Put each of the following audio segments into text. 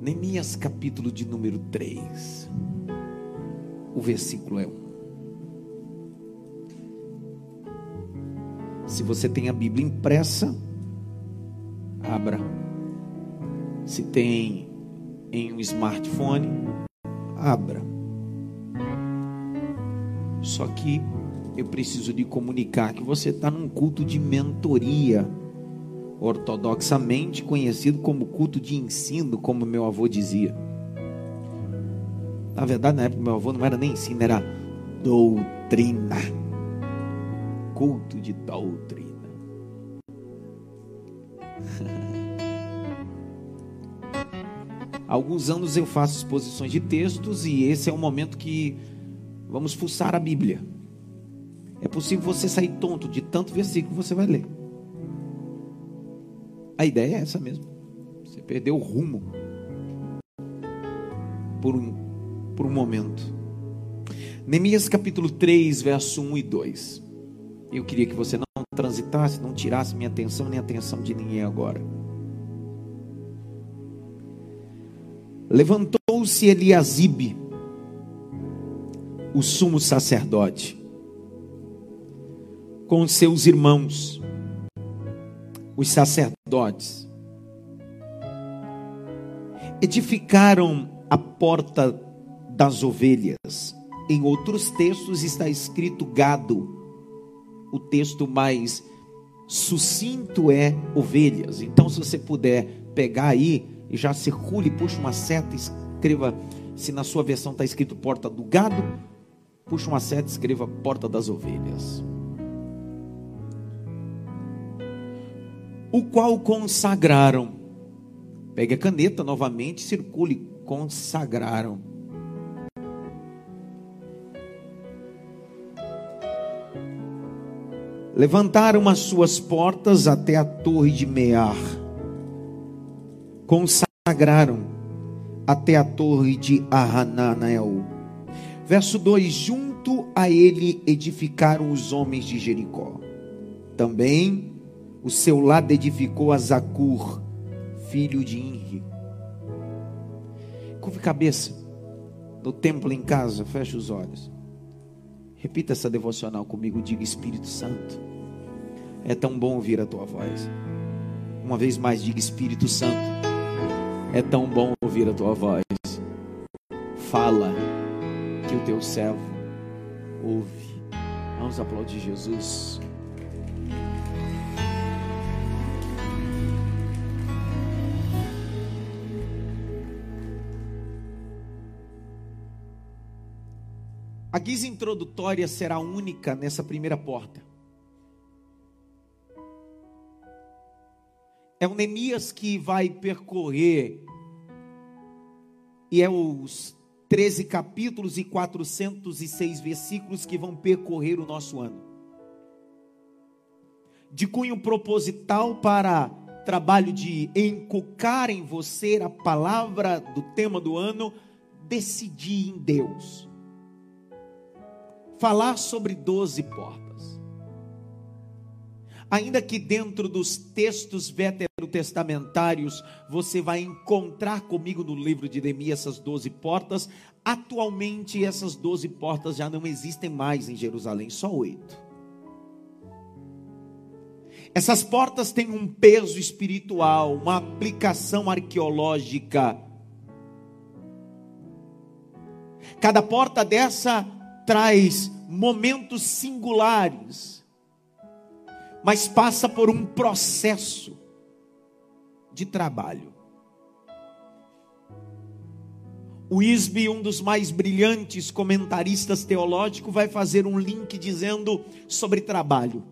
Neemias capítulo de número 3. O versículo é 1. Se você tem a Bíblia impressa, abra. Se tem em um smartphone, abra. Só que eu preciso de comunicar que você está num culto de mentoria ortodoxamente conhecido como culto de ensino, como meu avô dizia. Na verdade, na época, meu avô não era nem ensino, era doutrina. Culto de doutrina. Alguns anos eu faço exposições de textos e esse é o momento que vamos fuçar a Bíblia. É possível você sair tonto de tanto versículo que você vai ler. A ideia é essa mesmo. Você perdeu o rumo por um, por um momento. Neemias capítulo 3, verso 1 e 2. Eu queria que você não transitasse, não tirasse minha atenção nem a atenção de ninguém agora. Levantou-se Eliasibe, o sumo sacerdote, com seus irmãos, os sacerdotes, edificaram a porta das ovelhas. Em outros textos está escrito gado. O texto mais sucinto é ovelhas. Então, se você puder pegar aí e já circule, puxa uma seta, escreva. Se na sua versão está escrito porta do gado, puxa uma seta, escreva porta das ovelhas. O qual consagraram. Pegue a caneta novamente, circule, consagraram. Levantaram as suas portas até a torre de Mear. Consagraram até a torre de Ahananel. Verso 2: Junto a ele edificaram os homens de Jericó. Também o seu lado edificou a Zacur, filho de Inri. Curve cabeça no templo em casa, feche os olhos. Repita essa devocional comigo, diga Espírito Santo. É tão bom ouvir a tua voz. Uma vez mais, diga Espírito Santo. É tão bom ouvir a tua voz. Fala que o teu servo ouve. Vamos aplaudir Jesus. A guisa introdutória será única nessa primeira porta. É o Neemias que vai percorrer, e é os 13 capítulos e 406 versículos que vão percorrer o nosso ano. De cunho proposital para trabalho de encocar em você a palavra do tema do ano, decidir em Deus falar sobre doze portas. Ainda que dentro dos textos veterotestamentários você vai encontrar comigo no livro de Neemias essas doze portas, atualmente essas doze portas já não existem mais em Jerusalém, só oito. Essas portas têm um peso espiritual, uma aplicação arqueológica. Cada porta dessa traz momentos singulares, mas passa por um processo de trabalho. O Isby, um dos mais brilhantes comentaristas teológicos, vai fazer um link dizendo sobre trabalho.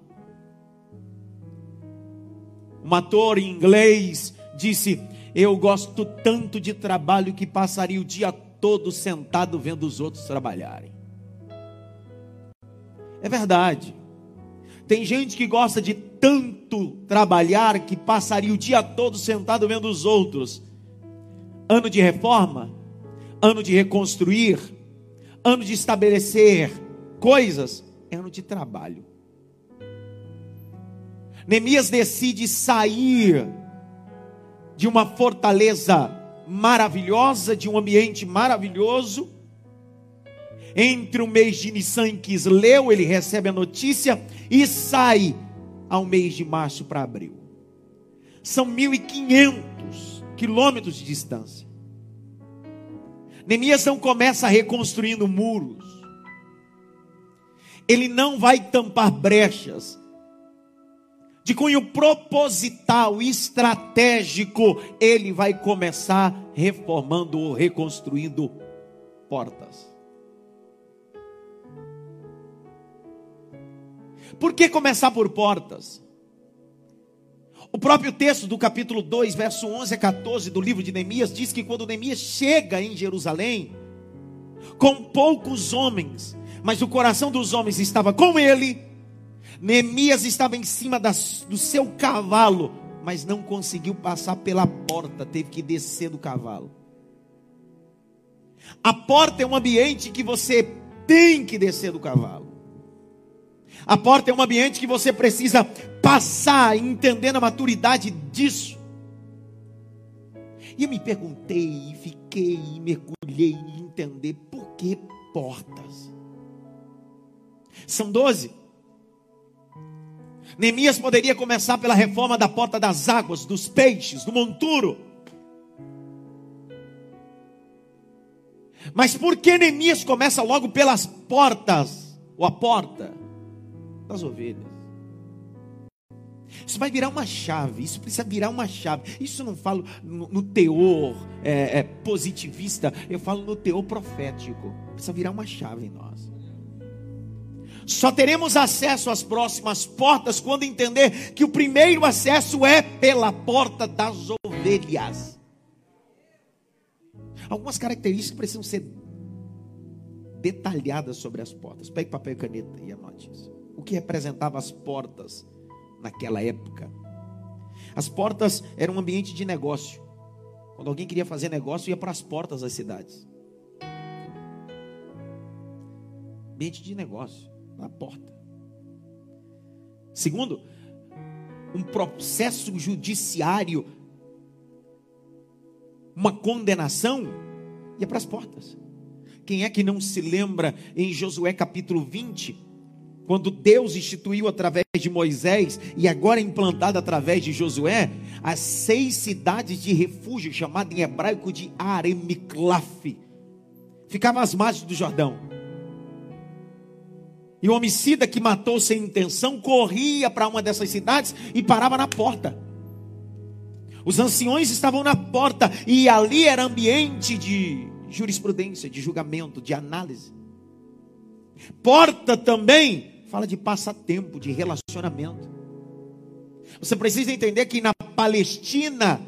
Um ator em inglês disse: Eu gosto tanto de trabalho que passaria o dia todo sentado vendo os outros trabalharem. É verdade. Tem gente que gosta de tanto trabalhar que passaria o dia todo sentado vendo os outros. Ano de reforma, ano de reconstruir, ano de estabelecer coisas, é ano de trabalho. Neemias decide sair de uma fortaleza maravilhosa, de um ambiente maravilhoso. Entre o mês de Nissan e Quisleu, ele recebe a notícia e sai ao mês de março para abril. São 1.500 quilômetros de distância. Neemias não começa reconstruindo muros. Ele não vai tampar brechas. De cunho proposital, estratégico, ele vai começar reformando ou reconstruindo portas. Por que começar por portas? O próprio texto do capítulo 2, verso 11 a 14 do livro de Neemias diz que quando Neemias chega em Jerusalém, com poucos homens, mas o coração dos homens estava com ele, Neemias estava em cima das, do seu cavalo, mas não conseguiu passar pela porta, teve que descer do cavalo. A porta é um ambiente que você tem que descer do cavalo. A porta é um ambiente que você precisa passar, entendendo a maturidade disso. E eu me perguntei, e fiquei, e mergulhei em entender por que portas. São doze. Neemias poderia começar pela reforma da porta das águas, dos peixes, do monturo. Mas por que Neemias começa logo pelas portas, ou a porta? Das ovelhas. Isso vai virar uma chave, isso precisa virar uma chave. Isso eu não falo no, no teor é, é, positivista, eu falo no teor profético. Precisa virar uma chave em nós. Só teremos acesso às próximas portas quando entender que o primeiro acesso é pela porta das ovelhas. Algumas características precisam ser detalhadas sobre as portas. Pegue papel e caneta e anote isso o que representava as portas naquela época. As portas eram um ambiente de negócio. Quando alguém queria fazer negócio, ia para as portas das cidades. Ambiente de negócio, na porta. Segundo, um processo judiciário, uma condenação, ia para as portas. Quem é que não se lembra em Josué capítulo 20? Quando Deus instituiu através de Moisés e agora implantado através de Josué, as seis cidades de refúgio, chamado em hebraico de Aremiklaf, ficavam às margens do Jordão. E o homicida que matou sem intenção corria para uma dessas cidades e parava na porta. Os anciões estavam na porta e ali era ambiente de jurisprudência, de julgamento, de análise. Porta também fala de passatempo, de relacionamento. Você precisa entender que na Palestina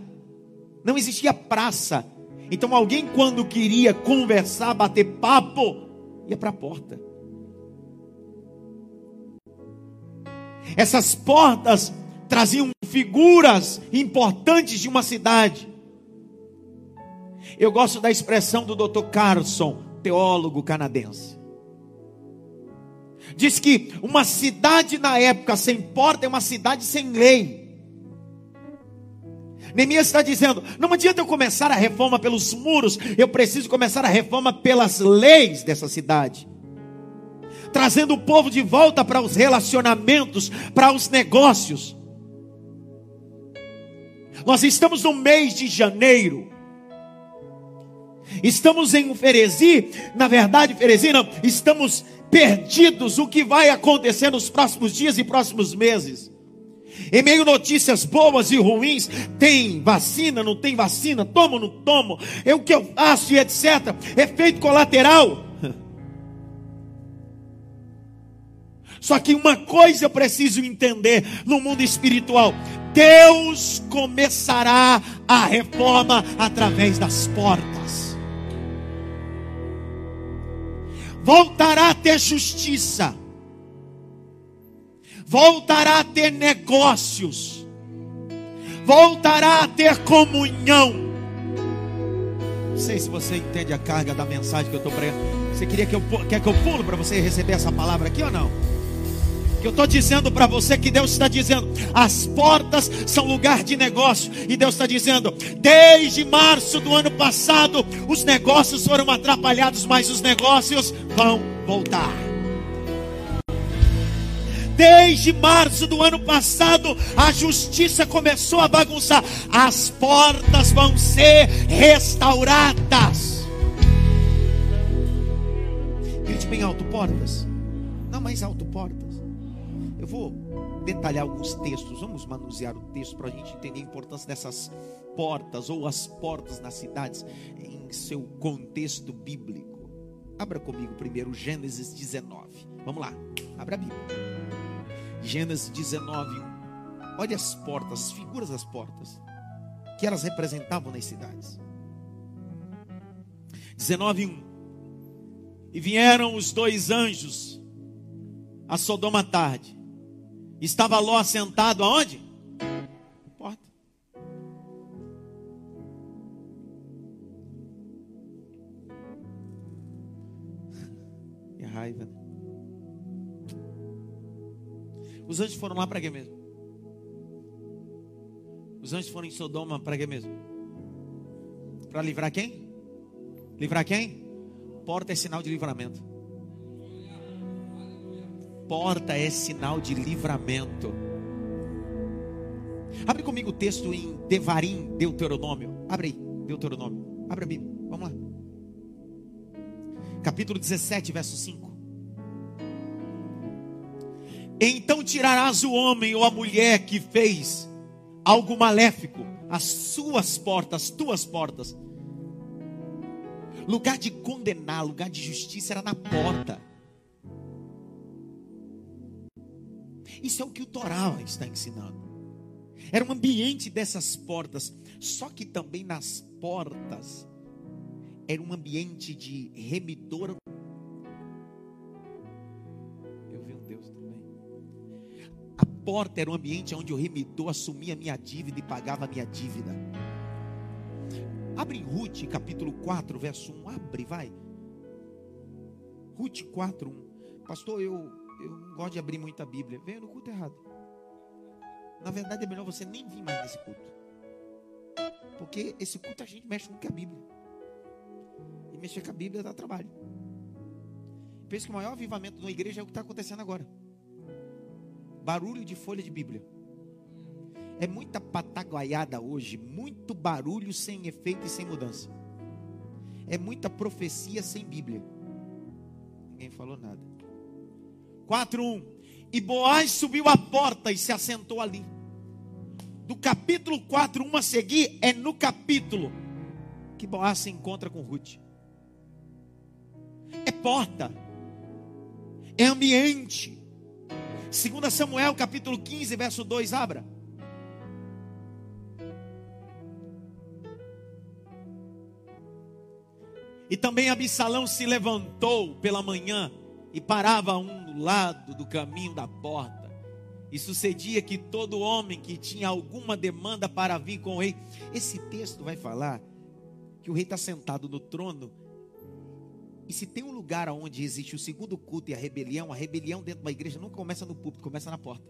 não existia praça. Então alguém quando queria conversar, bater papo, ia para a porta. Essas portas traziam figuras importantes de uma cidade. Eu gosto da expressão do Dr. Carlson, teólogo canadense. Diz que uma cidade na época sem porta é uma cidade sem lei. Neemias está dizendo: não adianta eu começar a reforma pelos muros, eu preciso começar a reforma pelas leis dessa cidade. Trazendo o povo de volta para os relacionamentos, para os negócios. Nós estamos no mês de janeiro. Estamos em Ferezi, na verdade, Ferezi não, estamos perdidos o que vai acontecer nos próximos dias e próximos meses. Em meio notícias boas e ruins, tem vacina, não tem vacina, tomo, não tomo, é o que eu faço e etc. Efeito colateral. Só que uma coisa eu preciso entender no mundo espiritual: Deus começará a reforma através das portas. Voltará a ter justiça, voltará a ter negócios, voltará a ter comunhão. Não sei se você entende a carga da mensagem que eu estou pregando. Você queria que eu quer que eu pulo para você receber essa palavra aqui ou não? Que eu estou dizendo para você que Deus está dizendo, as portas são lugar de negócio, e Deus está dizendo, desde março do ano passado, os negócios foram atrapalhados, mas os negócios vão voltar. Desde março do ano passado, a justiça começou a bagunçar. As portas vão ser restauradas. Grite bem alto, portas. Não mais alto, portas. Detalhar alguns textos. Vamos manusear o texto para a gente entender a importância dessas portas ou as portas nas cidades em seu contexto bíblico. Abra comigo primeiro Gênesis 19. Vamos lá, abra a Bíblia. Gênesis 19, 1. Olha as portas, as figuras das portas, que elas representavam nas cidades. 19, 1. E vieram os dois anjos a Sodoma à tarde. Estava Ló assentado aonde? Porta. Que raiva, né? Os anjos foram lá para quê mesmo? Os anjos foram em Sodoma para quê mesmo? Para livrar quem? Livrar quem? Porta é sinal de livramento. Porta é sinal de livramento. Abre comigo o texto em Devarim, Deuteronômio. Abre aí, Deuteronômio. Abre a Bíblia. Vamos lá. Capítulo 17, verso 5. Então tirarás o homem ou a mulher que fez algo maléfico, as suas portas, as tuas portas. Lugar de condenar, lugar de justiça era na porta. Isso é o que o Torá está ensinando. Era um ambiente dessas portas, só que também nas portas era um ambiente de remidor porta era um ambiente onde o remidor assumia a minha dívida e pagava a minha dívida. Abre em Ruth, capítulo 4, verso 1. Abre, vai. Ruth 4, 1. Pastor, eu, eu não gosto de abrir muita Bíblia. Venha no culto errado. Na verdade, é melhor você nem vir mais nesse culto. Porque esse culto a gente mexe com a Bíblia. E mexer com a Bíblia dá trabalho. Penso que o maior avivamento uma igreja é o que está acontecendo agora barulho de folha de Bíblia. É muita pataguaiada hoje, muito barulho sem efeito e sem mudança. É muita profecia sem Bíblia. Ninguém falou nada. 4:1. E Boaz subiu à porta e se assentou ali. Do capítulo 4, 1 a seguir, é no capítulo que Boaz se encontra com Ruth. É porta. É ambiente 2 Samuel capítulo 15, verso 2, abra. E também Absalão se levantou pela manhã e parava um lado do caminho da porta. E sucedia que todo homem que tinha alguma demanda para vir com o rei. Esse texto vai falar que o rei está sentado no trono e se tem um lugar onde existe o segundo culto e a rebelião, a rebelião dentro da igreja nunca começa no púlpito, começa na porta.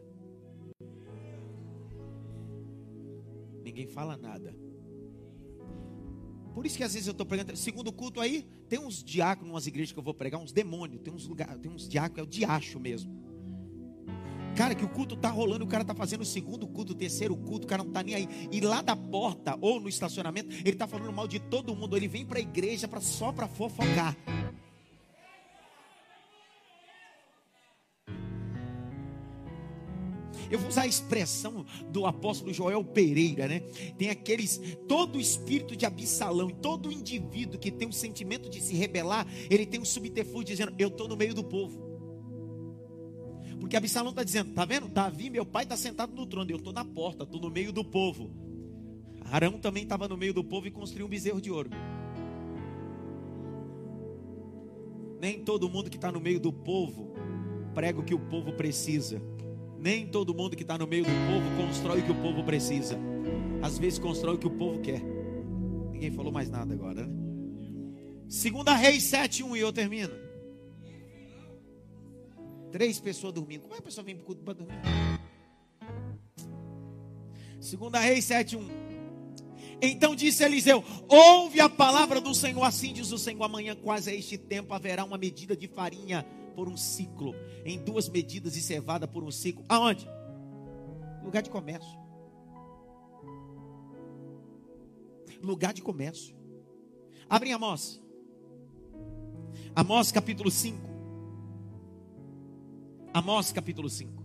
Ninguém fala nada. Por isso que às vezes eu estou pregando. Segundo culto aí, tem uns diáconos, umas igrejas que eu vou pregar, uns demônios, tem uns lugares, tem uns diáconos, é o diacho mesmo. Cara, que o culto tá rolando, o cara tá fazendo o segundo culto, o terceiro culto, o cara não tá nem aí. E lá da porta ou no estacionamento, ele tá falando mal de todo mundo. Ele vem para a igreja pra, só para fofocar. Eu vou usar a expressão do apóstolo Joel Pereira, né? Tem aqueles, todo o espírito de Absalão, todo indivíduo que tem um sentimento de se rebelar, ele tem um subterfúgio dizendo: Eu estou no meio do povo. Porque Absalão está dizendo: Tá vendo? Davi, meu pai, está sentado no trono, eu estou na porta, estou no meio do povo. Arão também estava no meio do povo e construiu um bezerro de ouro. Nem todo mundo que está no meio do povo prega o que o povo precisa. Nem todo mundo que está no meio do povo constrói o que o povo precisa. Às vezes constrói o que o povo quer. Ninguém falou mais nada agora, né? Segunda Reis 7:1 e eu termino. Três pessoas dormindo. Como é que a pessoa vem para o para dormir? Segunda Reis 7:1. Então disse Eliseu: Ouve a palavra do Senhor, assim diz o Senhor: amanhã, quase a este tempo, haverá uma medida de farinha por um ciclo, em duas medidas de cevada por um ciclo. Aonde? Lugar de comércio. Lugar de comércio. Abrem Amós. Amós capítulo 5. Amós capítulo 5.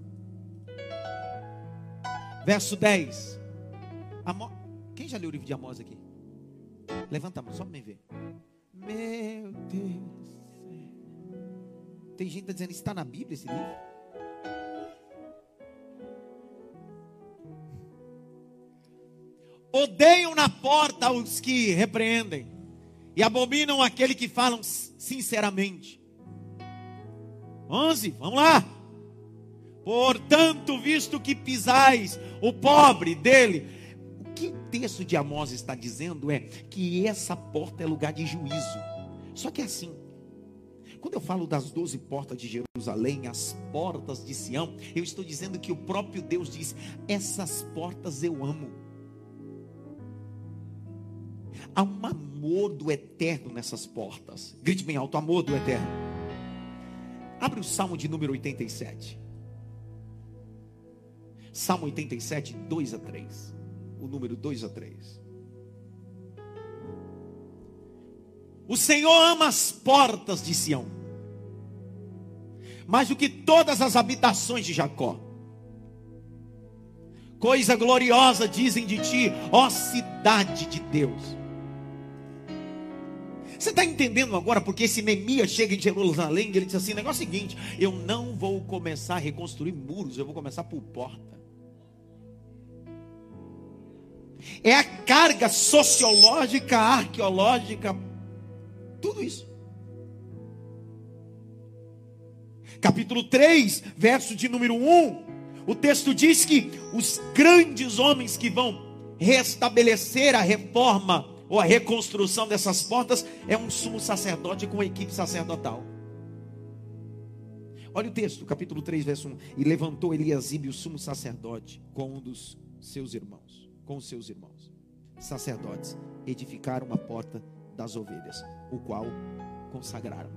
Verso 10. Amós. Quem já leu o livro de Amós aqui? Levanta a mão, só para me ver. Meu Deus. Tem gente tá dizendo, está na Bíblia esse livro? Odeiam na porta os que repreendem, e abominam aquele que falam sinceramente. 11, vamos lá. Portanto, visto que pisais o pobre dele, o que o texto de Amós está dizendo é que essa porta é lugar de juízo. Só que é assim, quando eu falo das doze portas de Jerusalém, as portas de Sião, eu estou dizendo que o próprio Deus diz: essas portas eu amo. Há um amor do eterno nessas portas. Grite bem alto: amor do eterno. Abre o Salmo de número 87. Salmo 87, 2 a 3. O número 2 a 3. O Senhor ama as portas de Sião, mais do que todas as habitações de Jacó. Coisa gloriosa dizem de ti, ó cidade de Deus. Você está entendendo agora porque esse Neemias chega em Jerusalém e ele diz assim: o negócio é o seguinte, eu não vou começar a reconstruir muros, eu vou começar por porta. É a carga sociológica, arqueológica, tudo isso. Capítulo 3, verso de número 1. O texto diz que os grandes homens que vão restabelecer a reforma ou a reconstrução dessas portas é um sumo sacerdote com a equipe sacerdotal. Olha o texto, capítulo 3, verso 1. E levantou Eliasibe, o sumo sacerdote, com um dos seus irmãos, com os seus irmãos, sacerdotes, edificaram a porta das ovelhas, o qual consagraram.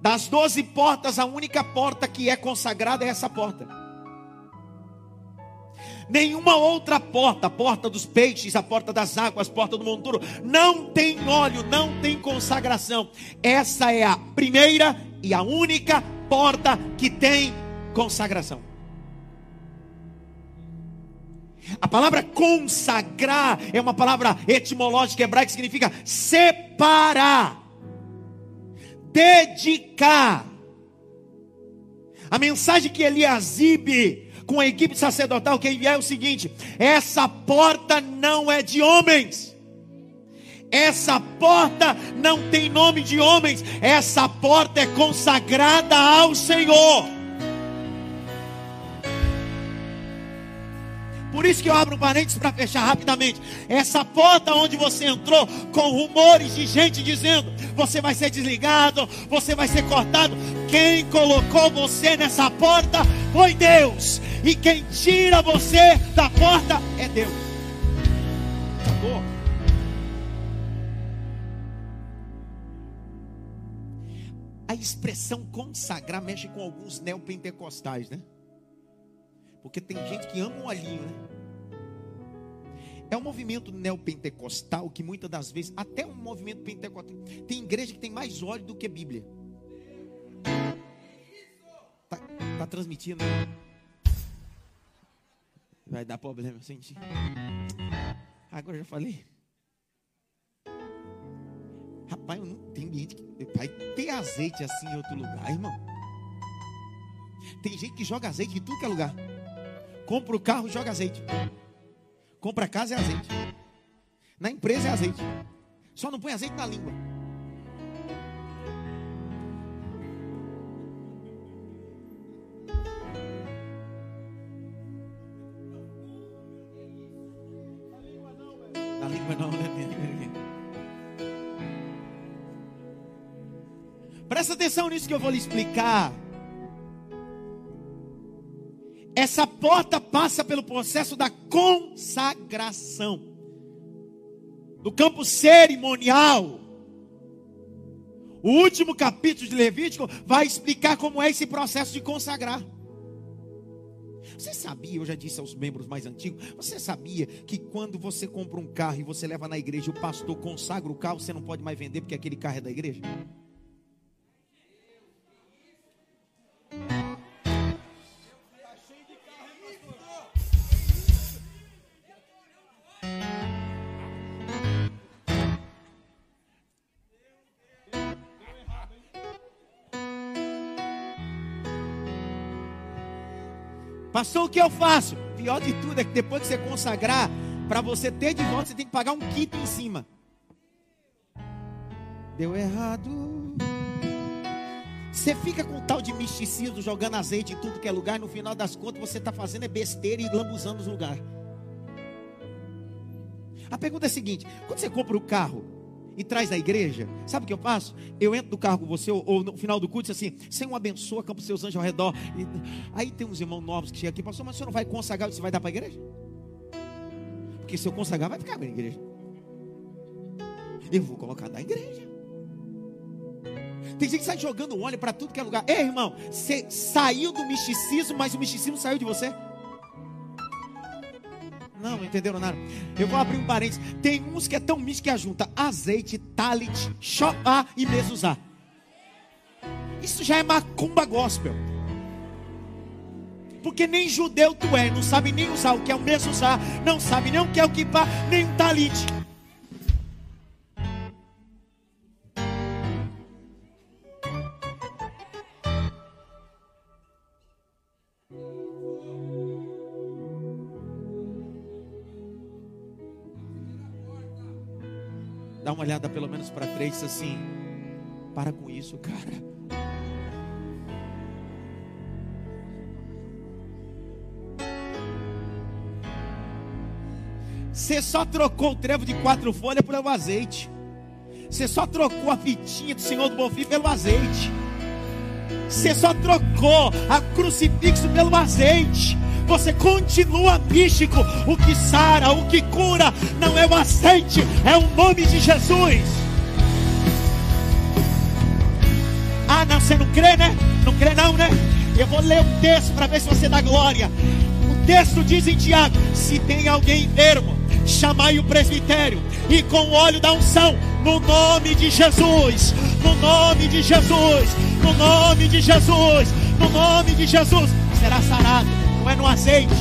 Das doze portas, a única porta que é consagrada é essa porta. Nenhuma outra porta, a porta dos peixes, a porta das águas, a porta do monturo, não tem óleo, não tem consagração. Essa é a primeira e a única porta que tem consagração. A palavra consagrar é uma palavra etimológica hebraica que significa separar, dedicar. A mensagem que Eliasibe, com a equipe sacerdotal, enviar é o seguinte: essa porta não é de homens. Essa porta não tem nome de homens, essa porta é consagrada ao Senhor. Por isso que eu abro um parênteses para fechar rapidamente. Essa porta onde você entrou com rumores de gente dizendo: você vai ser desligado, você vai ser cortado. Quem colocou você nessa porta foi Deus. E quem tira você da porta é Deus. Acabou. A expressão consagrar mexe com alguns neopentecostais, né? Porque tem gente que ama o olhinho, né? É um movimento neopentecostal que muitas das vezes, até um movimento pentecostal, tem igreja que tem mais óleo do que Bíblia. Tá, tá transmitindo? Vai dar problema, senti. Agora já falei. Rapaz, eu não tenho gente que vai ter azeite assim em outro lugar, irmão. Tem gente que joga azeite em tudo que é lugar. Compra o carro, joga azeite. Compra a casa é azeite. Na empresa é azeite. Só não põe azeite na língua. Na língua não, né? Presta atenção nisso que eu vou lhe explicar. Essa porta passa pelo processo da consagração. Do campo cerimonial. O último capítulo de Levítico vai explicar como é esse processo de consagrar. Você sabia, eu já disse aos membros mais antigos, você sabia que quando você compra um carro e você leva na igreja, o pastor consagra o carro, você não pode mais vender porque aquele carro é da igreja? Pastor, o que eu faço? Pior de tudo é que depois que você consagrar, para você ter de volta, você tem que pagar um kit em cima. Deu errado. Você fica com tal de misticismo, jogando azeite em tudo que é lugar, no final das contas você está fazendo é besteira e lambuzando os lugares. A pergunta é a seguinte: quando você compra o carro, e traz na igreja, sabe o que eu faço? Eu entro no carro com você, ou, no final do culto, assim, Senhor abençoa, campo seus anjos ao redor. E, aí tem uns irmãos novos que chegam aqui, pastor, mas o senhor não vai consagrar, você vai dar para a igreja? Porque se eu consagrar, vai ficar na igreja. Eu vou colocar na igreja. Tem gente que sai jogando óleo para tudo que é lugar. Ei, irmão, você saiu do misticismo, mas o misticismo saiu de você. Não, não entenderam nada. Eu vou abrir um parênteses. Tem uns que é tão místico que ajunta azeite, talit, shofá e mezuzá. Isso já é macumba gospel. Porque nem judeu tu é, não sabe nem usar o que é o mezuzá, não sabe nem o que é o kippah, nem o talit. Uma olhada pelo menos para três assim. Para com isso, cara. Você só trocou o trevo de quatro folhas pelo azeite. Você só trocou a fitinha do Senhor do Bonfim pelo azeite. Você só trocou a crucifixo pelo azeite você continua místico. O que sara, o que cura, não é o azeite, é o nome de Jesus. Ah, não, você não crê, né? Não crê, não, né? Eu vou ler o texto para ver se você dá glória. O texto diz em Tiago: se tem alguém enfermo, chamai o presbitério e com o óleo da unção, no nome de Jesus, no nome de Jesus, no nome de Jesus, no nome de Jesus, será sarado não é no azeite.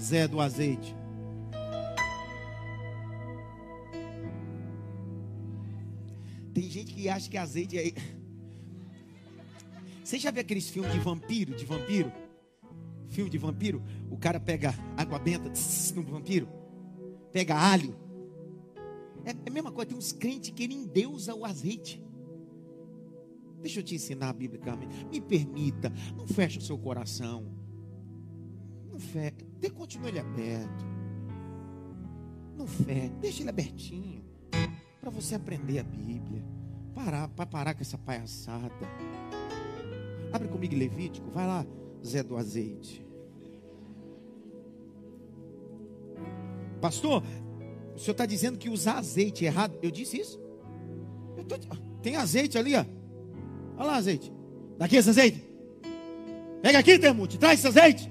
Zé do azeite. Tem gente que acha que azeite é. Você já viu aqueles filmes de vampiro? De vampiro? Filme de vampiro? O cara pega água benta no vampiro, pega alho, é, é a mesma coisa, tem uns crentes que nem Deus o azeite. Deixa eu te ensinar biblicamente. Me permita, não feche o seu coração. Não feche, continue ele aberto. Não feche, deixa ele abertinho. Para você aprender a Bíblia. Parar, para parar com essa palhaçada. Abre comigo Levítico, vai lá, Zé do azeite. Pastor, o senhor está dizendo que usar azeite é errado? Eu disse isso? Eu tô... Tem azeite ali, ó. Olha lá, azeite. Daqui esse azeite. Pega aqui, Temute. Traz esse azeite.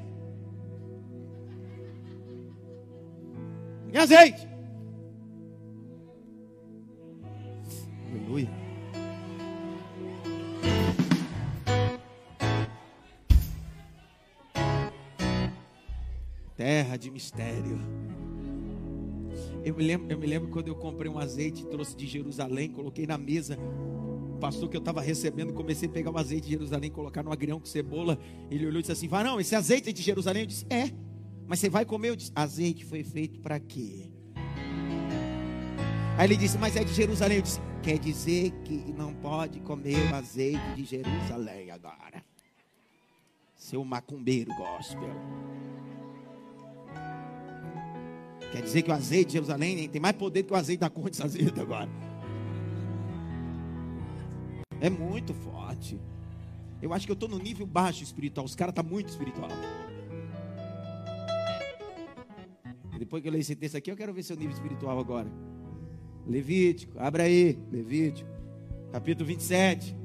Tem azeite. Aleluia. Terra de mistério. Eu me, lembro, eu me lembro quando eu comprei um azeite, trouxe de Jerusalém, coloquei na mesa. O pastor que eu estava recebendo, comecei a pegar um azeite de Jerusalém, colocar no agrião com cebola. Ele olhou e disse assim: Vai, não, esse azeite é de Jerusalém? Eu disse: É, mas você vai comer? Eu disse: Azeite foi feito para quê? Aí ele disse: Mas é de Jerusalém. Eu disse: Quer dizer que não pode comer o azeite de Jerusalém agora. Seu macumbeiro gospel. Quer dizer que o azeite de Jerusalém tem mais poder que o azeite da Conde Azeite agora. É muito forte. Eu acho que eu estou no nível baixo espiritual. Os caras estão tá muito espiritual. depois que eu leio esse texto aqui, eu quero ver seu nível espiritual agora. Levítico, abra aí. Levítico, capítulo 27,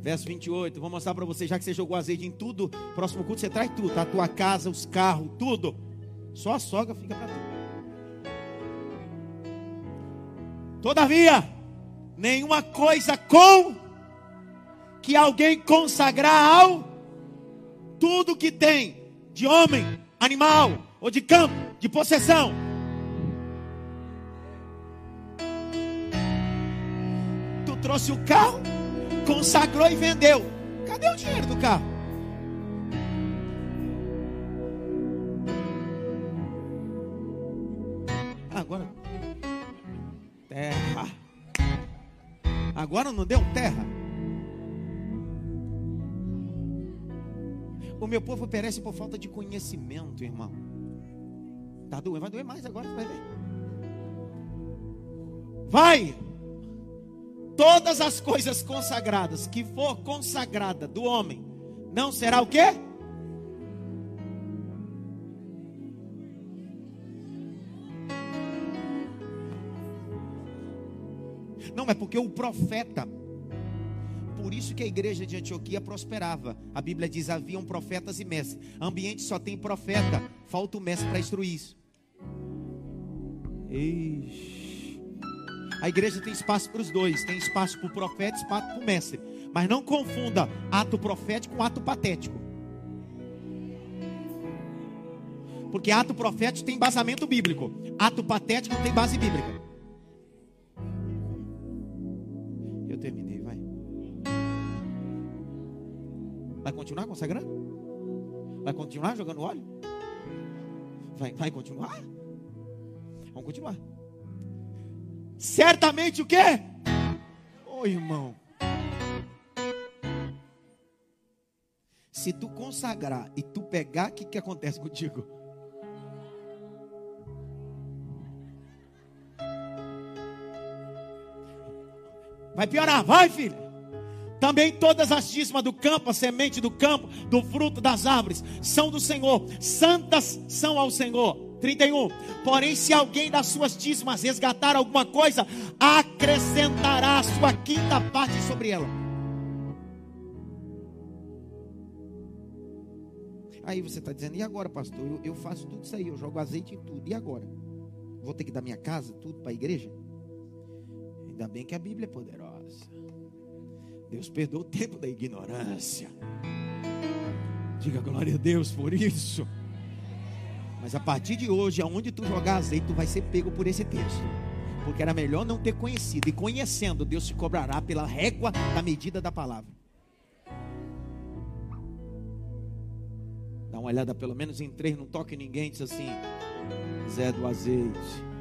verso 28. Vou mostrar para você, já que você jogou azeite em tudo. Próximo culto você traz tudo, tá? A tua casa, os carros, tudo. Só a sogra fica para tudo. Todavia, nenhuma coisa com que alguém consagrar ao tudo que tem de homem, animal ou de campo, de possessão. Tu trouxe o carro, consagrou e vendeu. Cadê o dinheiro do carro? Agora não deu terra. O meu povo perece por falta de conhecimento, irmão. Tá doendo, vai doer mais agora, vai ver. Vai! Todas as coisas consagradas que for consagrada do homem, não será o quê? Não, é porque o profeta. Por isso que a igreja de Antioquia prosperava. A Bíblia diz: haviam profetas e mestres. Ambiente só tem profeta, falta o mestre para instruir isso. A igreja tem espaço para os dois: tem espaço para o profeta espaço para o mestre. Mas não confunda ato profético com ato patético. Porque ato profético tem embasamento bíblico, ato patético não tem base bíblica. Terminei, vai. Vai continuar consagrando? Vai continuar jogando óleo? Vai, vai continuar? Vamos continuar. Certamente o quê? Ô oh, irmão. Se tu consagrar e tu pegar, o que, que acontece contigo? Vai piorar, vai, filho. Também todas as dízimas do campo, a semente do campo, do fruto das árvores, são do Senhor. Santas são ao Senhor. 31. Porém, se alguém das suas dízimas resgatar alguma coisa, acrescentará a sua quinta parte sobre ela. Aí você está dizendo, e agora, pastor? Eu, eu faço tudo isso aí, eu jogo azeite em tudo. E agora? Vou ter que dar minha casa, tudo para a igreja? Ainda bem que a Bíblia é poderosa. Deus perdoa o tempo da ignorância. Diga glória a Deus por isso. Mas a partir de hoje, aonde tu jogar azeite, tu vai ser pego por esse texto. Porque era melhor não ter conhecido. E conhecendo, Deus te cobrará pela régua da medida da palavra. Dá uma olhada pelo menos em três, não toque ninguém, diz assim: Zé do azeite.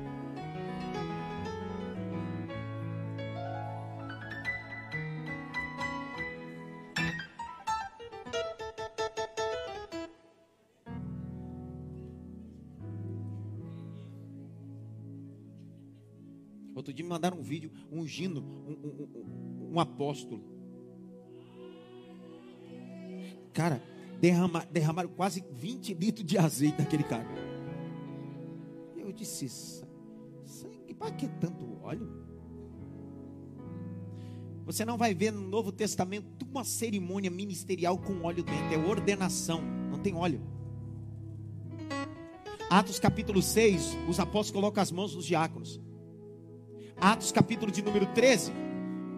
Outro dia me mandaram um vídeo ungindo um, um, um, um apóstolo. Cara, derrama, derramaram quase 20 litros de azeite naquele cara. Eu disse, sangue, para que tanto óleo? Você não vai ver no Novo Testamento uma cerimônia ministerial com óleo dentro, é ordenação, não tem óleo. Atos capítulo 6, os apóstolos colocam as mãos dos diáconos. Atos capítulo de número 13,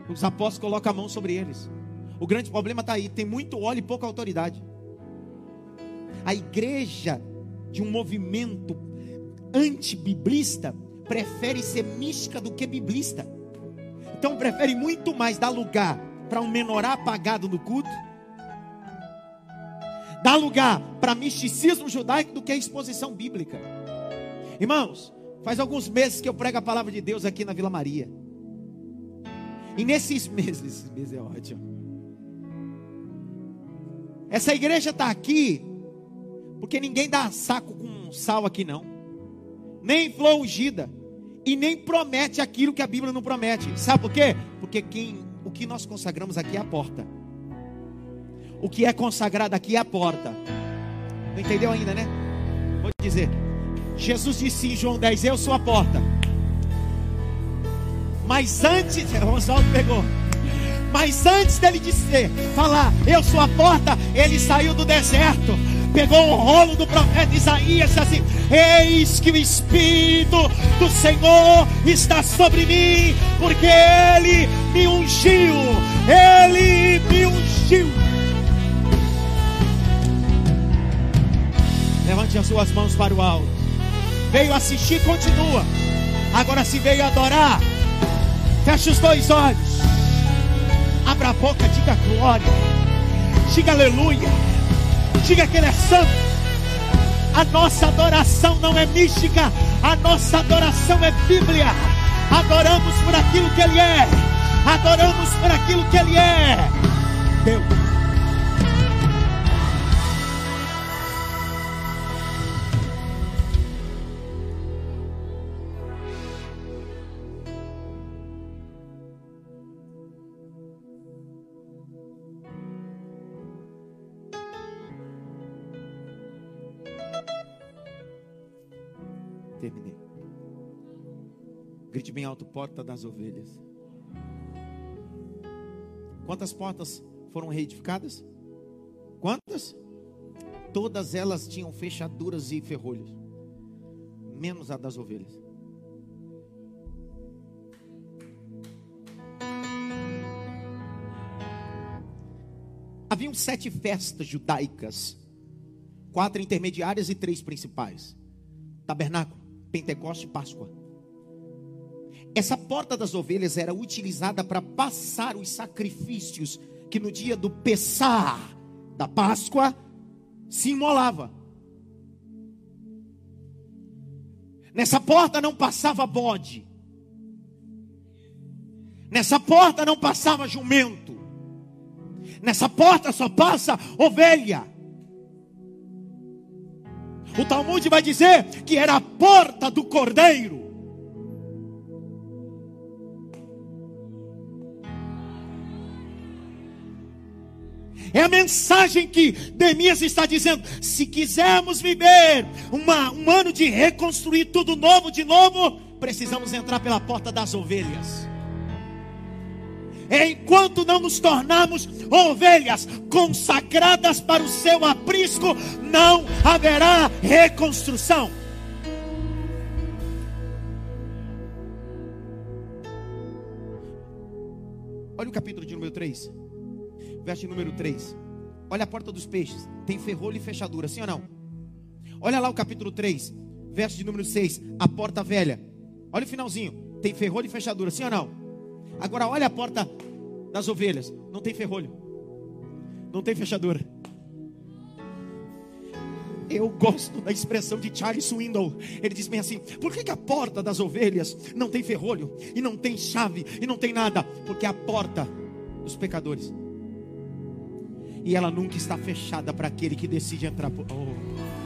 os apóstolos colocam a mão sobre eles. O grande problema está aí: tem muito óleo e pouca autoridade. A igreja de um movimento antibiblista prefere ser mística do que biblista. Então prefere muito mais dar lugar para um menorá apagado no culto, dar lugar para misticismo judaico do que a exposição bíblica. Irmãos, Faz alguns meses que eu prego a palavra de Deus aqui na Vila Maria. E nesses meses, esses meses é ótimo. Essa igreja está aqui porque ninguém dá saco com sal aqui não. Nem flor ungida. E nem promete aquilo que a Bíblia não promete. Sabe por quê? Porque quem, o que nós consagramos aqui é a porta. O que é consagrado aqui é a porta. Não entendeu ainda, né? Vou dizer. Jesus disse em João 10: Eu sou a porta. Mas antes, Ronaldo pegou. Mas antes dele dizer, falar, eu sou a porta, ele saiu do deserto pegou o rolo do profeta Isaías assim: Eis que o Espírito do Senhor está sobre mim, porque Ele me ungiu, Ele me ungiu. Levante as suas mãos para o alto. Veio assistir, continua. Agora se veio adorar, feche os dois olhos. Abra a boca, diga glória. Diga aleluia. Diga que Ele é santo. A nossa adoração não é mística, a nossa adoração é Bíblia. Adoramos por aquilo que Ele é, adoramos por aquilo que Ele é. Deus. Terminei. Grite bem alto, porta das ovelhas. Quantas portas foram reedificadas? Quantas? Todas elas tinham fechaduras e ferrolhos, menos a das ovelhas. Haviam sete festas judaicas, quatro intermediárias e três principais: tabernáculo, Pentecoste e Páscoa. Essa porta das ovelhas era utilizada para passar os sacrifícios que no dia do Pessar da Páscoa se imolava. Nessa porta não passava bode. Nessa porta não passava jumento. Nessa porta só passa ovelha. O Talmud vai dizer que era a porta do cordeiro. É a mensagem que Demias está dizendo. Se quisermos viver uma, um ano de reconstruir tudo novo de novo, precisamos entrar pela porta das ovelhas. Enquanto não nos tornarmos ovelhas consagradas para o seu aprisco, não haverá reconstrução. Olha o capítulo de número 3, verso número 3. Olha a porta dos peixes, tem ferrolho e fechadura, sim ou não? Olha lá o capítulo 3, verso de número 6, a porta velha. Olha o finalzinho, tem ferrolho e fechadura, sim ou não? Agora olha a porta das ovelhas. Não tem ferrolho. Não tem fechadura. Eu gosto da expressão de Charles Swindoll. Ele diz bem assim: por que, que, a porta das ovelhas não tem ferrolho, e não tem chave, e não tem nada? Porque é a porta dos pecadores. E ela nunca está fechada para aquele que decide entrar. Por... Oh.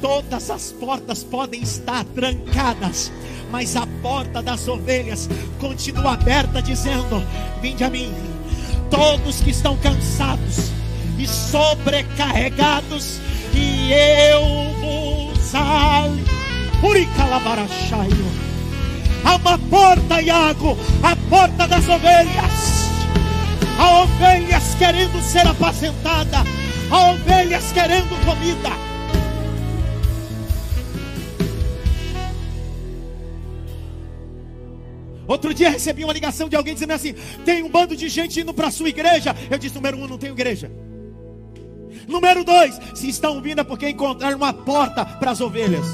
Todas as portas podem estar trancadas, mas a porta das ovelhas continua aberta, dizendo: Vinde a mim, todos que estão cansados e sobrecarregados, e eu vos Uricalabarachaio. Há uma porta, Iago, a porta das ovelhas. Há ovelhas querendo ser apacentada, há ovelhas querendo comida. Outro dia recebi uma ligação de alguém dizendo assim: tem um bando de gente indo para a sua igreja. Eu disse: número um, não tenho igreja. Número dois, se estão vindo é porque encontraram uma porta para as ovelhas.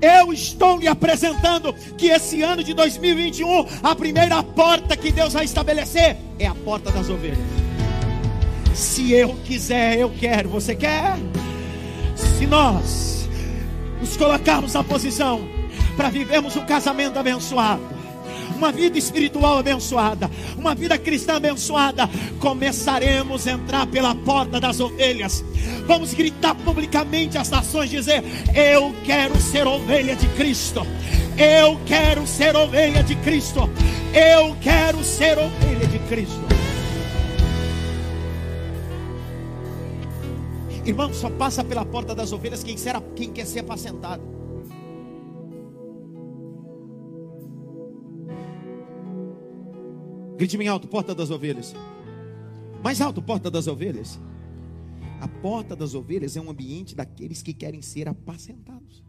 Eu estou lhe apresentando que esse ano de 2021, a primeira porta que Deus vai estabelecer é a porta das ovelhas. Se eu quiser, eu quero. Você quer? Se nós nos colocarmos na posição para vivermos um casamento abençoado uma vida espiritual abençoada, uma vida cristã abençoada, começaremos a entrar pela porta das ovelhas. Vamos gritar publicamente às nações, dizer: Eu quero ser ovelha de Cristo. Eu quero ser ovelha de Cristo. Eu quero ser ovelha de Cristo. Irmão, só passa pela porta das ovelhas quem, será, quem quer ser apacentado. Grite bem alto, porta das ovelhas. Mais alto, porta das ovelhas. A porta das ovelhas é um ambiente daqueles que querem ser apacentados.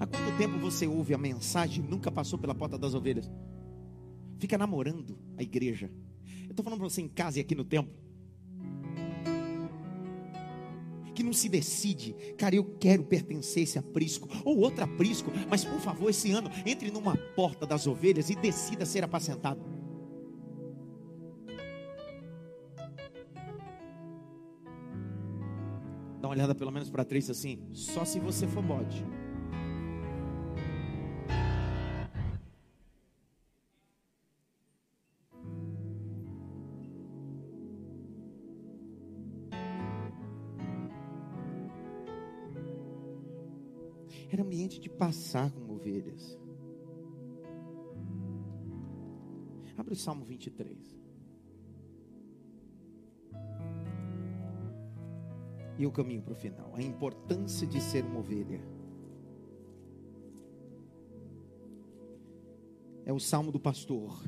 Há quanto tempo você ouve a mensagem e nunca passou pela porta das ovelhas? Fica namorando a igreja. Estou falando para você em casa e aqui no templo. que não se decide, cara, eu quero pertencer a esse aprisco ou outro aprisco, mas por favor, esse ano entre numa porta das ovelhas e decida ser apacentado. Dá uma olhada pelo menos para três assim, só se você for bode. Era ambiente de passar como ovelhas. Abre o Salmo 23. E o caminho para o final. A importância de ser uma ovelha. É o salmo do pastor.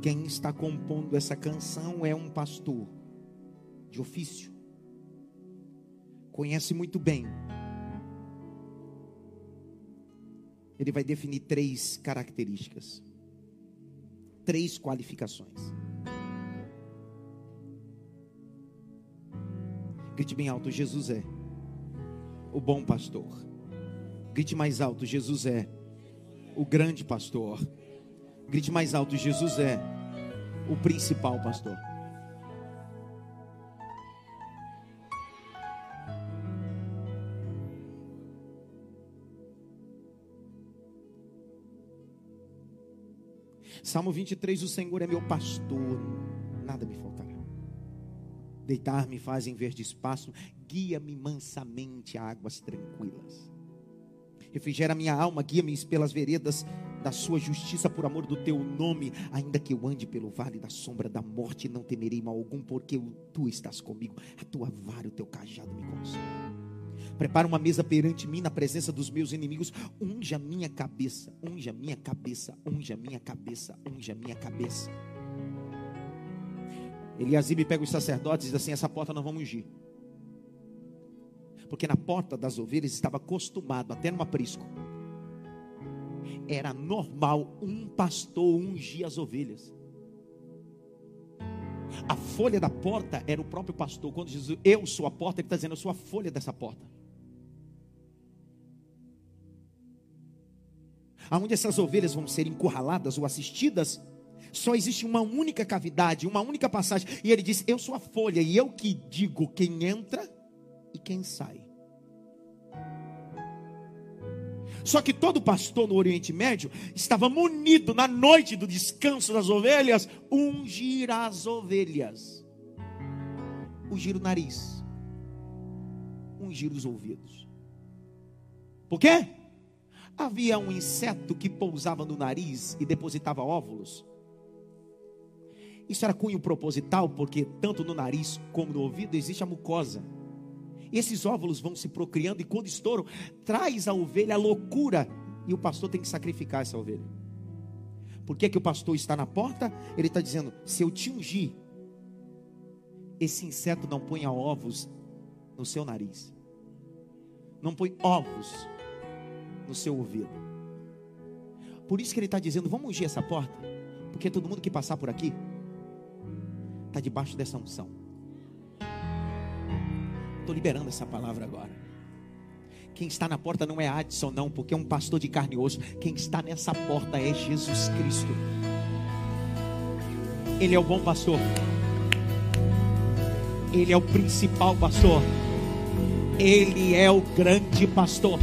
Quem está compondo essa canção é um pastor de ofício. Conhece muito bem ele vai definir três características, três qualificações. Grite bem alto: Jesus é o bom pastor. Grite mais alto: Jesus é o grande pastor. Grite mais alto: Jesus é o principal pastor. Salmo 23: O Senhor é meu pastor, nada me faltará. Deitar-me faz em verde espaço, guia-me mansamente a águas tranquilas. Refrigera minha alma, guia-me pelas veredas da sua justiça por amor do teu nome, ainda que eu ande pelo vale da sombra da morte, não temerei mal algum, porque tu estás comigo, a tua vara e o teu cajado me consolam. Prepara uma mesa perante mim na presença dos meus inimigos. Unja minha cabeça, unja minha cabeça, unja minha cabeça, unja minha cabeça. Eliasibe pega os sacerdotes e diz assim: essa porta não vamos ungir. Porque na porta das ovelhas estava acostumado, até no aprisco. Era normal um pastor ungir as ovelhas. A folha da porta era o próprio pastor. Quando Jesus, eu sou a porta, ele está dizendo, eu sou a folha dessa porta. Aonde essas ovelhas vão ser encurraladas ou assistidas, só existe uma única cavidade, uma única passagem. E ele diz: Eu sou a folha, e eu que digo quem entra e quem sai. Só que todo pastor no Oriente Médio estava munido na noite do descanso das ovelhas, ungir as ovelhas, ungir o nariz, ungir os ouvidos. Por quê? Havia um inseto que pousava no nariz e depositava óvulos. Isso era cunho proposital, porque tanto no nariz como no ouvido existe a mucosa. E esses óvulos vão se procriando, e quando estouram, traz a ovelha a loucura. E o pastor tem que sacrificar essa ovelha. Por que, que o pastor está na porta? Ele está dizendo: se eu te ungir, esse inseto não ponha ovos no seu nariz. Não põe ovos no seu ouvido. Por isso que ele está dizendo: vamos ungir essa porta, porque todo mundo que passar por aqui está debaixo dessa unção. Estou liberando essa palavra agora. Quem está na porta não é Adson, não, porque é um pastor de carne e osso. Quem está nessa porta é Jesus Cristo. Ele é o bom pastor. Ele é o principal pastor. Ele é o grande pastor.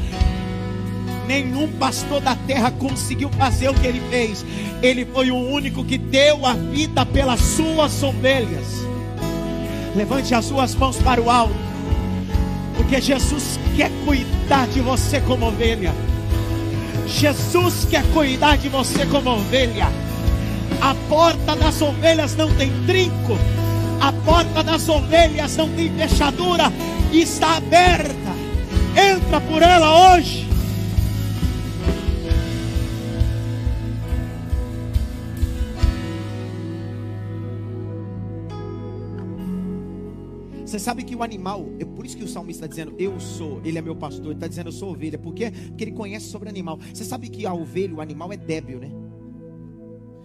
Nenhum pastor da terra conseguiu fazer o que ele fez. Ele foi o único que deu a vida pelas suas ovelhas. Levante as suas mãos para o alto, porque Jesus quer cuidar de você como ovelha. Jesus quer cuidar de você como ovelha. A porta das ovelhas não tem trinco, a porta das ovelhas não tem fechadura, está aberta. Entra por ela hoje. Você sabe que o animal, é por isso que o salmista está dizendo, eu sou, ele é meu pastor, ele está dizendo, eu sou ovelha, por quê? Porque ele conhece sobre animal. Você sabe que a ovelha, o animal é débil, né?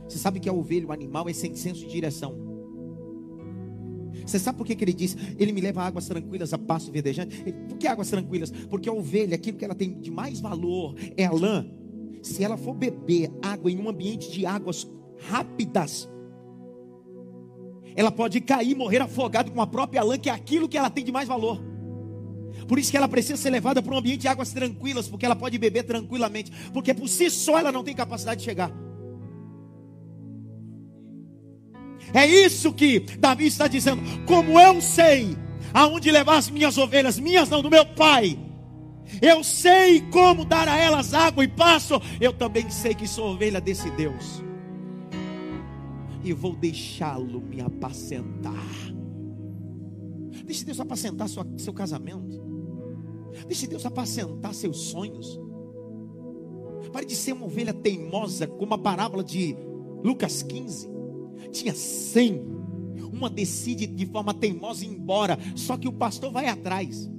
Você sabe que a ovelha, o animal é sem senso de direção. Você sabe por que, que ele diz, ele me leva a águas tranquilas, a passo verdejante? Por que águas tranquilas? Porque a ovelha, aquilo que ela tem de mais valor é a lã. Se ela for beber água em um ambiente de águas rápidas, ela pode cair morrer afogada com a própria lã, que é aquilo que ela tem de mais valor. Por isso que ela precisa ser levada para um ambiente de águas tranquilas, porque ela pode beber tranquilamente, porque por si só ela não tem capacidade de chegar. É isso que Davi está dizendo. Como eu sei aonde levar as minhas ovelhas, minhas não, do meu pai. Eu sei como dar a elas água e passo. Eu também sei que sou ovelha desse Deus e vou deixá-lo me apacentar. Deixe Deus apacentar sua, seu casamento. Deixe Deus apacentar seus sonhos. Pare de ser uma ovelha teimosa, como a parábola de Lucas 15. Tinha cem. Uma decide de forma teimosa ir embora. Só que o pastor vai atrás.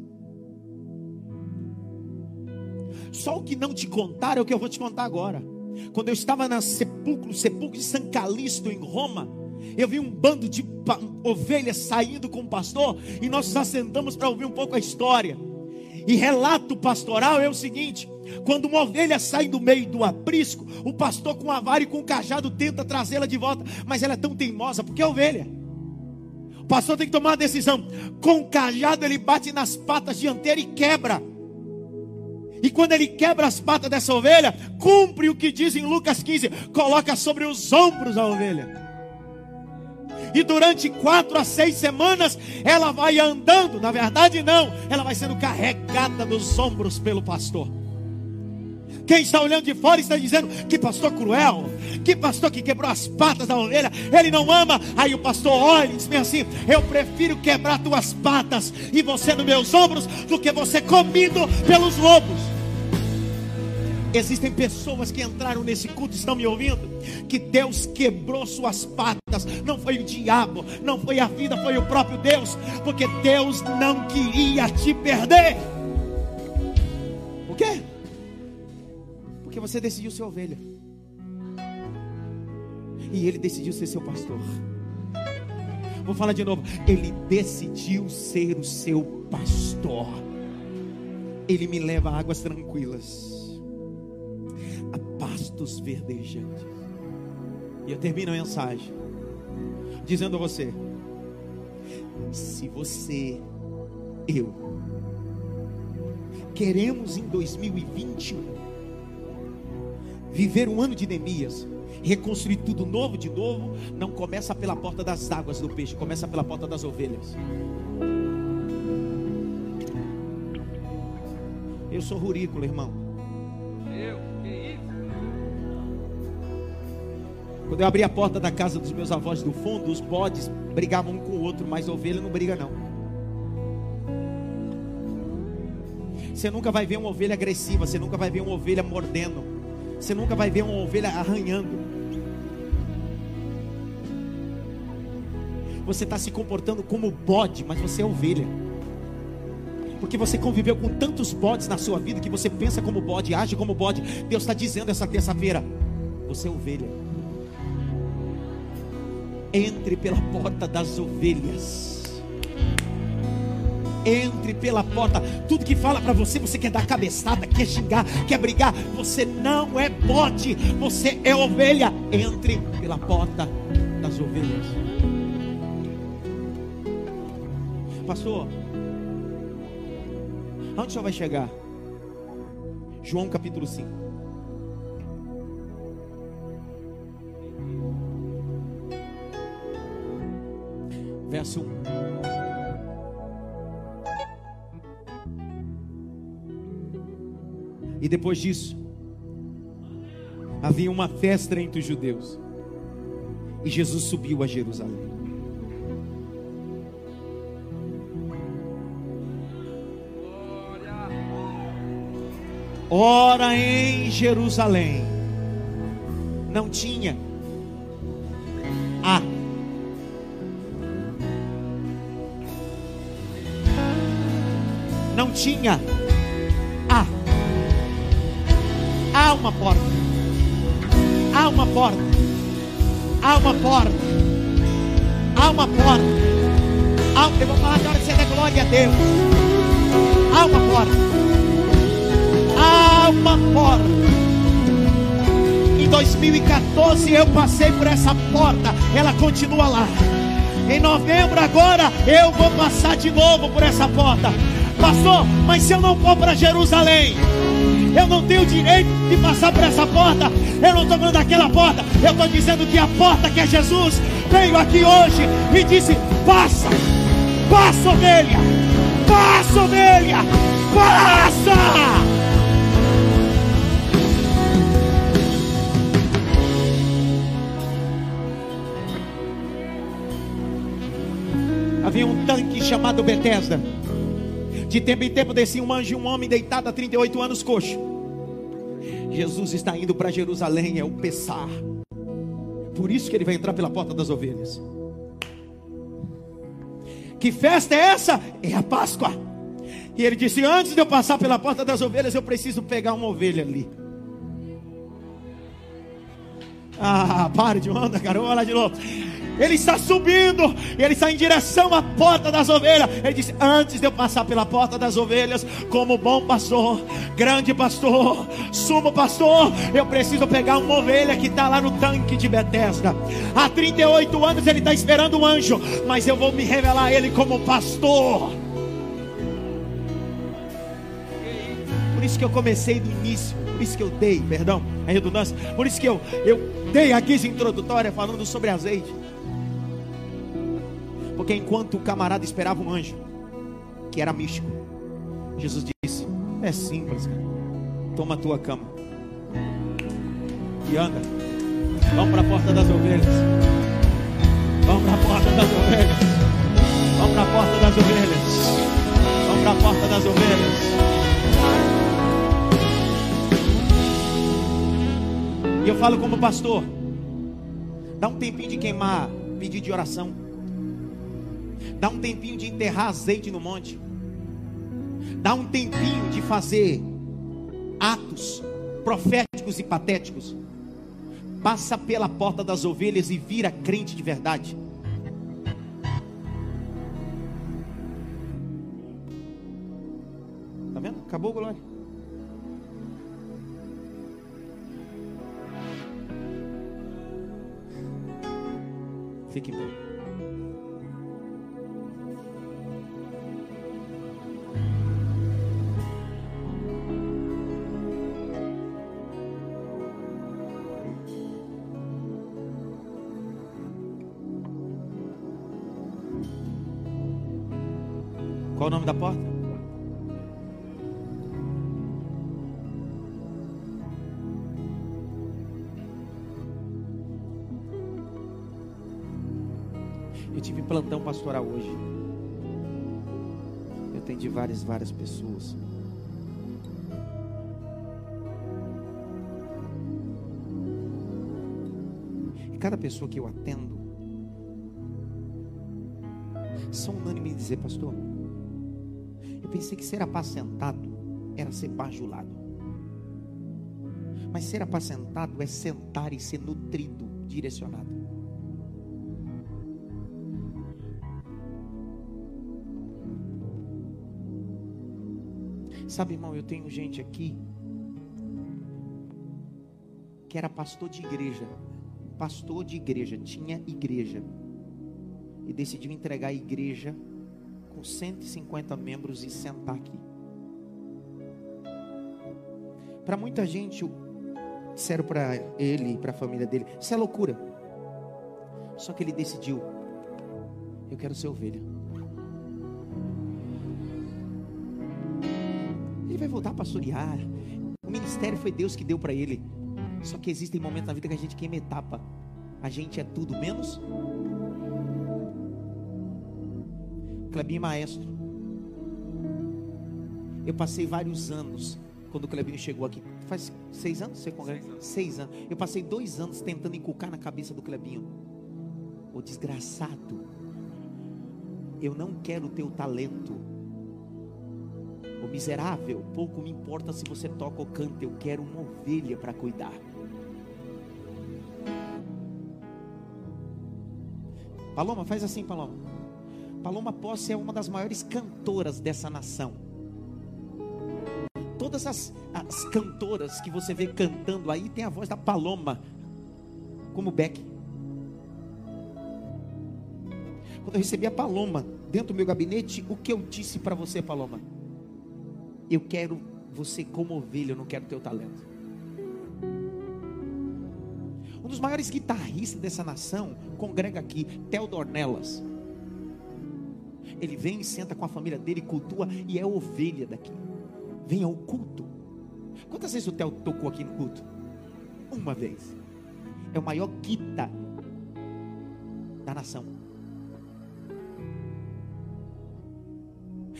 Só o que não te contaram é o que eu vou te contar agora. Quando eu estava na sepulcro, sepulcro de São Calixto em Roma, eu vi um bando de ovelhas saindo com o pastor e nós nos assentamos para ouvir um pouco a história. E relato pastoral é o seguinte: quando uma ovelha sai do meio do aprisco, o pastor com a vara e com o cajado tenta trazê-la de volta, mas ela é tão teimosa, porque é ovelha. O pastor tem que tomar uma decisão. Com o cajado ele bate nas patas dianteiras e quebra. E quando ele quebra as patas dessa ovelha, cumpre o que diz em Lucas 15: coloca sobre os ombros a ovelha. E durante quatro a seis semanas ela vai andando. Na verdade, não, ela vai sendo carregada dos ombros pelo pastor. Quem está olhando de fora está dizendo: que pastor cruel, que pastor que quebrou as patas da ovelha, ele não ama. Aí o pastor olha e diz assim: eu prefiro quebrar tuas patas e você nos meus ombros do que você comido pelos lobos. Existem pessoas que entraram nesse culto, estão me ouvindo? Que Deus quebrou suas patas. Não foi o diabo, não foi a vida, foi o próprio Deus. Porque Deus não queria te perder. Por quê? Porque você decidiu ser ovelha. E ele decidiu ser seu pastor. Vou falar de novo. Ele decidiu ser o seu pastor. Ele me leva a águas tranquilas a pastos verdejantes. E eu termino a mensagem dizendo a você: se você, eu, queremos em 2021 viver um ano de Neemias, reconstruir tudo novo de novo, não começa pela porta das águas do peixe, começa pela porta das ovelhas. Eu sou rurícola, irmão. Quando eu abri a porta da casa dos meus avós do fundo, os bodes brigavam um com o outro, mas a ovelha não briga não. Você nunca vai ver uma ovelha agressiva, você nunca vai ver uma ovelha mordendo, você nunca vai ver uma ovelha arranhando. Você está se comportando como bode, mas você é ovelha. Porque você conviveu com tantos bodes na sua vida que você pensa como bode, age como bode. Deus está dizendo essa terça-feira: você é ovelha entre pela porta das ovelhas. Entre pela porta. Tudo que fala para você, você quer dar cabeçada, quer xingar, quer brigar. Você não é bote, você é ovelha. Entre pela porta das ovelhas. Pastor, aonde o senhor vai chegar? João capítulo 5. Verso 1. E depois disso, havia uma festa entre os judeus. E Jesus subiu a Jerusalém. Ora em Jerusalém não tinha a não tinha há uma porta. Há uma porta. Há uma porta. Há uma porta. Há, eu vou falar agora que você dá glória a Deus. Há uma porta. Há uma porta. Em 2014 eu passei por essa porta, ela continua lá. Em novembro agora eu vou passar de novo por essa porta. Pastor, mas se eu não for para Jerusalém, eu não tenho direito de passar por essa porta. Eu não estou falando daquela porta. Eu estou dizendo que a porta que é Jesus veio aqui hoje e disse: passa, passa ovelha, passa ovelha, passa. havia um tanque chamado Betesda. De tempo em tempo descia um anjo e um homem deitado há 38 anos coxo. Jesus está indo para Jerusalém, é o Pessar. Por isso que ele vai entrar pela porta das ovelhas. Que festa é essa? É a Páscoa. E ele disse: Antes de eu passar pela porta das ovelhas, eu preciso pegar uma ovelha ali. Ah, pare de onda, cara. Vamos lá de novo. Ele está subindo, ele está em direção à porta das ovelhas. Ele disse: Antes de eu passar pela porta das ovelhas, como bom pastor, grande pastor, sumo pastor, eu preciso pegar uma ovelha que está lá no tanque de Betesda. Há 38 anos ele está esperando um anjo, mas eu vou me revelar a ele como pastor. Por isso que eu comecei do início, por isso que eu dei, perdão, a redundância, por isso que eu, eu dei a guisa introdutória falando sobre azeite. Porque enquanto o camarada esperava um anjo, que era místico, Jesus disse: É simples, cara. Toma a tua cama e anda. Vamos para a porta das ovelhas. Vamos para a porta das ovelhas. Vamos para a porta das ovelhas. Vamos para a porta das ovelhas. E eu falo como pastor. Dá um tempinho de queimar pedido de oração. Dá um tempinho de enterrar azeite no monte. Dá um tempinho de fazer atos proféticos e patéticos. Passa pela porta das ovelhas e vira crente de verdade. Tá vendo? Acabou, Glória. Fique bem. Qual o nome da porta? Eu tive plantão pastoral hoje. Eu atendi várias, várias pessoas. E cada pessoa que eu atendo são unânimes em dizer, pastor, pensei que ser apacentado era ser bajulado. Mas ser apacentado é sentar e ser nutrido, direcionado. Sabe, irmão, eu tenho gente aqui que era pastor de igreja, pastor de igreja, tinha igreja e decidiu entregar a igreja com 150 membros e sentar aqui. Para muita gente, disseram para ele e para a família dele: Isso é loucura. Só que ele decidiu: Eu quero ser ovelha. Ele vai voltar a pastorear. O ministério foi Deus que deu para ele. Só que existem momentos na vida que a gente queima etapa. A gente é tudo menos. Clebinho Maestro. Eu passei vários anos quando o Clebinho chegou aqui. Faz seis anos você congrega? Seis anos. seis anos. Eu passei dois anos tentando inculcar na cabeça do Clebinho. O desgraçado. Eu não quero o teu talento. O miserável, pouco me importa se você toca ou canta, eu quero uma ovelha para cuidar. Paloma, faz assim, Paloma. Paloma Posse é uma das maiores cantoras dessa nação. Todas as, as cantoras que você vê cantando aí tem a voz da Paloma, como Beck. Quando eu recebi a Paloma dentro do meu gabinete, o que eu disse para você, Paloma? Eu quero você como ovelha, eu não quero teu talento. Um dos maiores guitarristas dessa nação congrega aqui, Theodor Nelas. Ele vem senta com a família dele, cultua e é ovelha daqui. Vem ao culto. Quantas vezes o Theo tocou aqui no culto? Uma vez. É o maior guita da nação.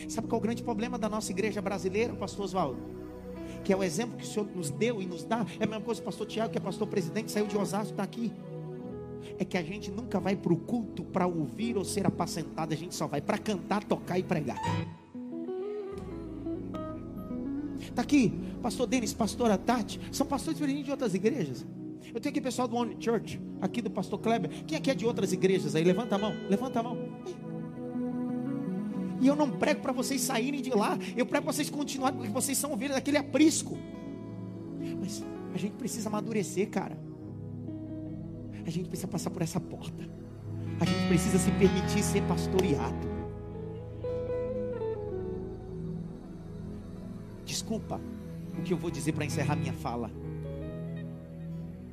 Sabe qual é o grande problema da nossa igreja brasileira, pastor Oswaldo? Que é o exemplo que o Senhor nos deu e nos dá. É a mesma coisa o pastor Tiago, que é pastor presidente, saiu de Osasco, está aqui. É que a gente nunca vai para o culto para ouvir ou ser apacentado, a gente só vai para cantar, tocar e pregar. Está aqui, pastor Denis, pastora Tati, são pastores diferentes de outras igrejas. Eu tenho aqui pessoal do One Church, aqui do pastor Kleber. Quem aqui é de outras igrejas aí? Levanta a mão, levanta a mão. E eu não prego para vocês saírem de lá. Eu prego para vocês continuarem, porque vocês são ovelhas daquele aprisco. Mas a gente precisa amadurecer, cara. A gente precisa passar por essa porta. A gente precisa se permitir ser pastoreado. Desculpa o que eu vou dizer para encerrar minha fala.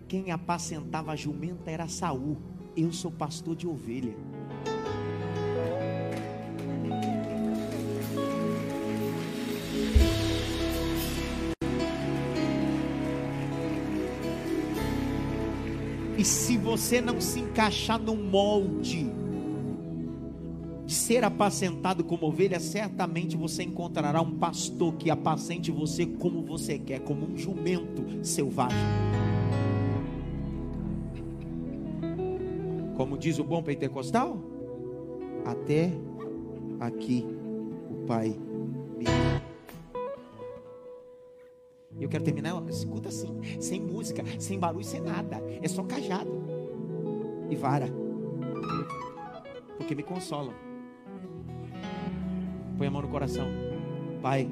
Quem apacentava a jumenta era Saul. Eu sou pastor de ovelha. E se você não se encaixar no molde de ser apacentado como ovelha, certamente você encontrará um pastor que apacente você como você quer, como um jumento selvagem. Como diz o bom pentecostal, até aqui o Pai me eu quero terminar, escuta assim, sem música, sem barulho, sem nada. É só cajado e vara. Porque me consolam. Põe a mão no coração. Pai,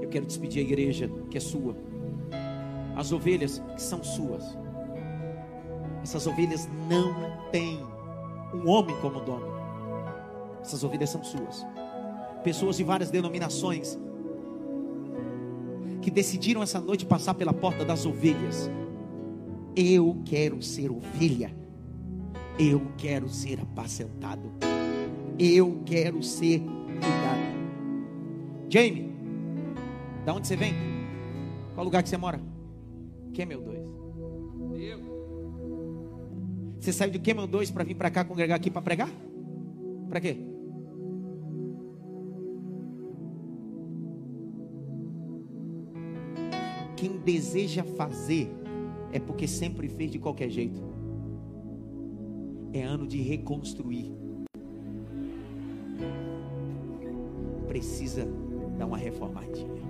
eu quero despedir a igreja que é sua. As ovelhas que são suas. Essas ovelhas não têm um homem como dono. Essas ovelhas são suas. Pessoas de várias denominações que decidiram essa noite passar pela porta das ovelhas. Eu quero ser ovelha. Eu quero ser apacentado. Eu quero ser cuidado. Jamie, da onde você vem? Qual lugar que você mora? Camel 2. Eu. Você saiu de Camel 2 para vir para cá congregar aqui para pregar? Para quê? quem deseja fazer é porque sempre fez de qualquer jeito. É ano de reconstruir. Precisa dar uma reformadinha.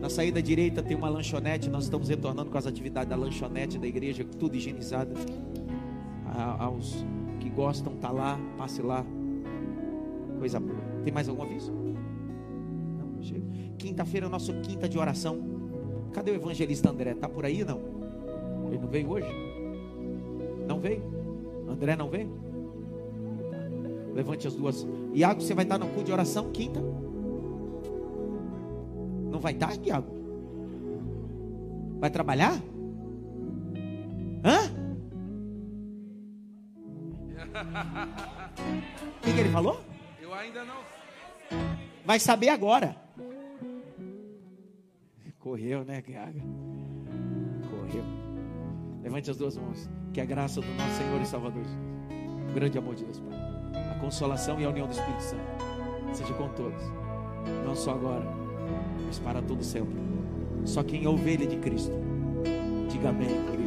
Na saída direita tem uma lanchonete. Nós estamos retornando com as atividades da lanchonete da igreja, tudo higienizado. A, aos que gostam, tá lá, passe lá. Coisa boa. Tem mais algum aviso? Quinta-feira, nosso quinta de oração. Cadê o evangelista André? Está por aí não? Ele não veio hoje? Não veio? André não veio? Levante as duas. Iago, você vai estar no culto de oração quinta? Não vai estar, Iago? Vai trabalhar? Hã? O que, que ele falou? Eu ainda não. Vai saber agora. Correu, né, Iago? Correu. Levante as duas mãos. Que a graça do nosso Senhor e Salvador, o grande amor de Deus, Pai, a consolação e a união do Espírito Santo, seja com todos, não só agora, mas para todo sempre. Só quem é ovelha de Cristo, diga amém.